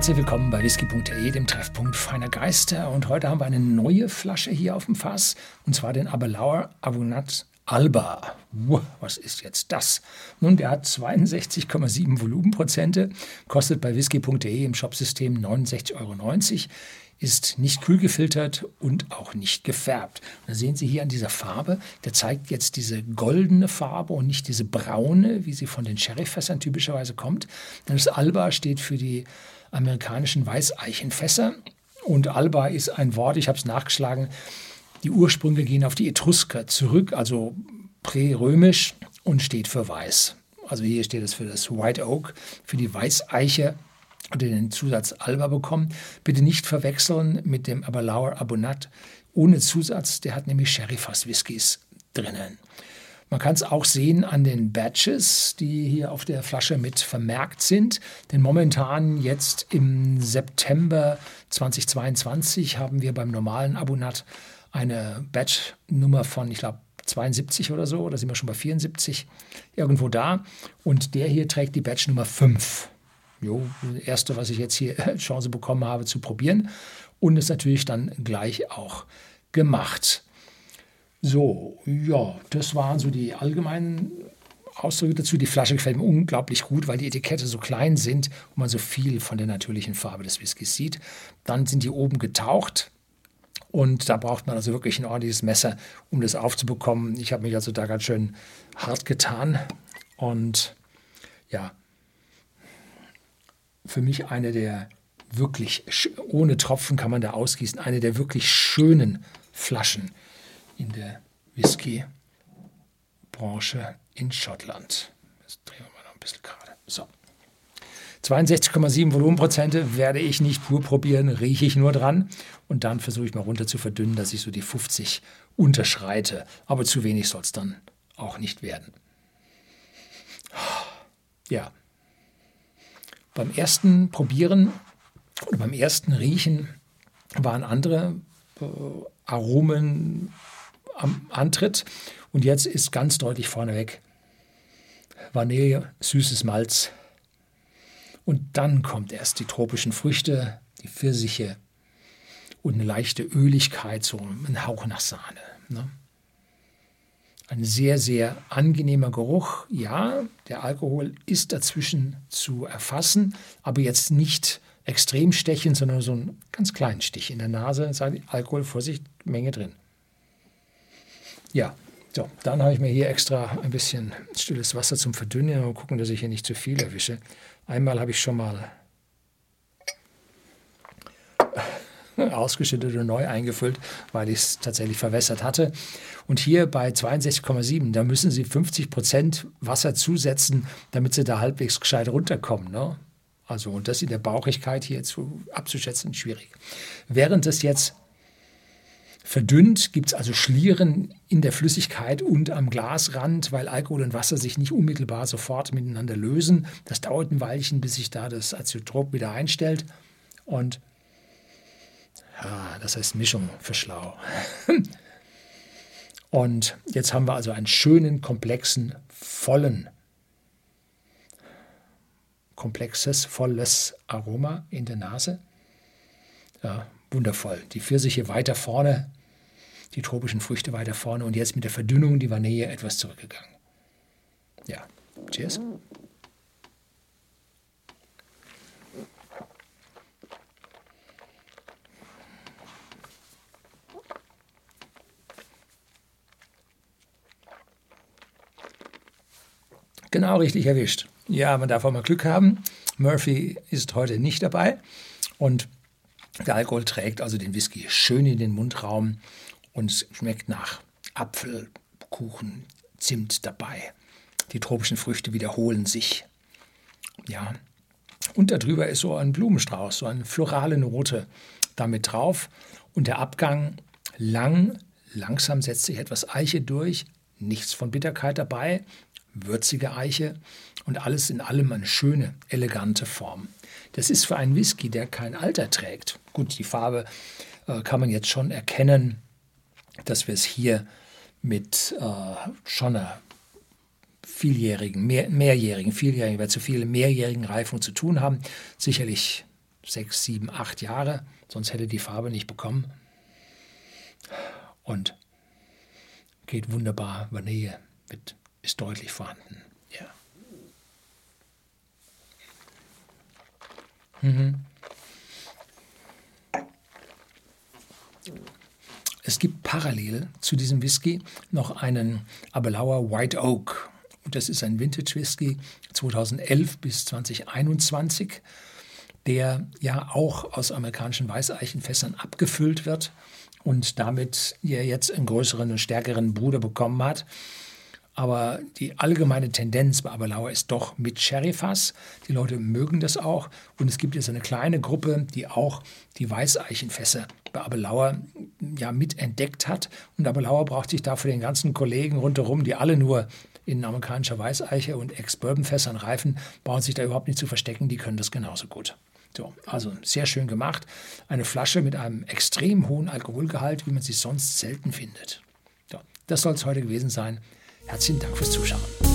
Herzlich willkommen bei whisky.de, dem Treffpunkt feiner Geister. Und heute haben wir eine neue Flasche hier auf dem Fass, und zwar den Abelauer Abunat Alba. Was ist jetzt das? Nun, der hat 62,7 Volumenprozente, kostet bei whisky.de im Shopsystem 69,90 Euro ist nicht kühl gefiltert und auch nicht gefärbt. da sehen Sie hier an dieser Farbe, der zeigt jetzt diese goldene Farbe und nicht diese braune, wie sie von den Sherryfässern typischerweise kommt. Denn das Alba steht für die amerikanischen Weißeichenfässer und Alba ist ein Wort, ich habe es nachgeschlagen, die Ursprünge gehen auf die Etrusker zurück, also prärömisch und steht für weiß. Also hier steht es für das White Oak, für die Weißeiche oder den Zusatz Alba bekommen. Bitte nicht verwechseln mit dem Aberlauer Abonat ohne Zusatz. Der hat nämlich Sherry-Fass-Whiskys drinnen. Man kann es auch sehen an den Badges, die hier auf der Flasche mit vermerkt sind. Denn momentan jetzt im September 2022 haben wir beim normalen Abonat eine Badge-Nummer von, ich glaube, 72 oder so, oder sind wir schon bei 74, irgendwo da. Und der hier trägt die Badge Nummer 5 jo, das erste, was ich jetzt hier Chance bekommen habe zu probieren. Und es natürlich dann gleich auch gemacht. So, ja, das waren so die allgemeinen Ausdrücke dazu. Die Flasche gefällt mir unglaublich gut, weil die Etikette so klein sind und man so viel von der natürlichen Farbe des Whiskys sieht. Dann sind die oben getaucht. Und da braucht man also wirklich ein ordentliches Messer, um das aufzubekommen. Ich habe mich also da ganz schön hart getan. Und ja, für mich eine der wirklich, ohne Tropfen kann man da ausgießen, eine der wirklich schönen Flaschen in der Whisky-Branche in Schottland. Das drehen wir mal noch ein bisschen gerade. So. 62,7 Volumenprozente werde ich nicht pur probieren, rieche ich nur dran. Und dann versuche ich mal runter zu verdünnen, dass ich so die 50 unterschreite. Aber zu wenig soll es dann auch nicht werden. Ja, beim ersten Probieren oder beim ersten Riechen waren andere äh, Aromen am Antritt und jetzt ist ganz deutlich vorneweg Vanille, süßes Malz und dann kommt erst die tropischen Früchte, die Pfirsiche und eine leichte Öligkeit, so ein Hauch nach Sahne. Ne? Ein sehr, sehr angenehmer Geruch. Ja, der Alkohol ist dazwischen zu erfassen, aber jetzt nicht extrem stechend, sondern so einen ganz kleinen Stich in der Nase. Alkohol, Vorsicht, Menge drin. Ja, so, dann habe ich mir hier extra ein bisschen stilles Wasser zum Verdünnen und gucken, dass ich hier nicht zu viel erwische. Einmal habe ich schon mal ausgeschüttet und neu eingefüllt, weil ich es tatsächlich verwässert hatte. Und hier bei 62,7, da müssen Sie 50 Prozent Wasser zusetzen, damit Sie da halbwegs gescheit runterkommen. Ne? Also, und das in der Bauchigkeit hier zu, abzuschätzen, schwierig. Während es jetzt verdünnt, gibt es also Schlieren in der Flüssigkeit und am Glasrand, weil Alkohol und Wasser sich nicht unmittelbar sofort miteinander lösen. Das dauert ein Weilchen, bis sich da das Azeotrop wieder einstellt. Und ja, das heißt Mischung für schlau. Und jetzt haben wir also einen schönen, komplexen, vollen, komplexes, volles Aroma in der Nase. Ja, wundervoll. Die Pfirsiche weiter vorne, die tropischen Früchte weiter vorne und jetzt mit der Verdünnung die Vanille etwas zurückgegangen. Ja, cheers. Genau richtig erwischt. Ja, man darf auch mal Glück haben. Murphy ist heute nicht dabei und der Alkohol trägt also den Whisky schön in den Mundraum und schmeckt nach Apfel, Kuchen, Zimt dabei. Die tropischen Früchte wiederholen sich. Ja. Und darüber ist so ein Blumenstrauß, so eine florale Note damit drauf. Und der Abgang lang, langsam setzt sich etwas Eiche durch, nichts von Bitterkeit dabei, würzige Eiche und alles in allem eine schöne, elegante Form. Das ist für einen Whisky, der kein Alter trägt. Gut, die Farbe äh, kann man jetzt schon erkennen, dass wir es hier mit äh, schon einer vieljährigen, mehr, mehrjährigen, vieljährigen, weil zu viele mehrjährigen Reifung zu tun haben. Sicherlich sechs, sieben, acht Jahre, sonst hätte die Farbe nicht bekommen. Und geht wunderbar, Vanille mit, ist deutlich vorhanden. Ja. Mhm. Es gibt parallel zu diesem Whisky noch einen Abelauer White Oak. Das ist ein Vintage Whisky 2011 bis 2021, der ja auch aus amerikanischen Weißeichenfässern abgefüllt wird und damit ja jetzt einen größeren und stärkeren Bruder bekommen hat. Aber die allgemeine Tendenz bei Aberlauer ist doch mit Sherryfass. Die Leute mögen das auch. Und es gibt jetzt eine kleine Gruppe, die auch die Weißeichenfässer bei Aberlauer ja mitentdeckt hat. Und Aberlauer braucht sich da für den ganzen Kollegen rundherum, die alle nur in amerikanischer Weißeiche und Ex-Bourbon-Fässern reifen, brauchen sich da überhaupt nicht zu verstecken. Die können das genauso gut. So, also sehr schön gemacht. Eine Flasche mit einem extrem hohen Alkoholgehalt, wie man sie sonst selten findet. So, das soll es heute gewesen sein. Herzlichen Dank fürs Zuschauen.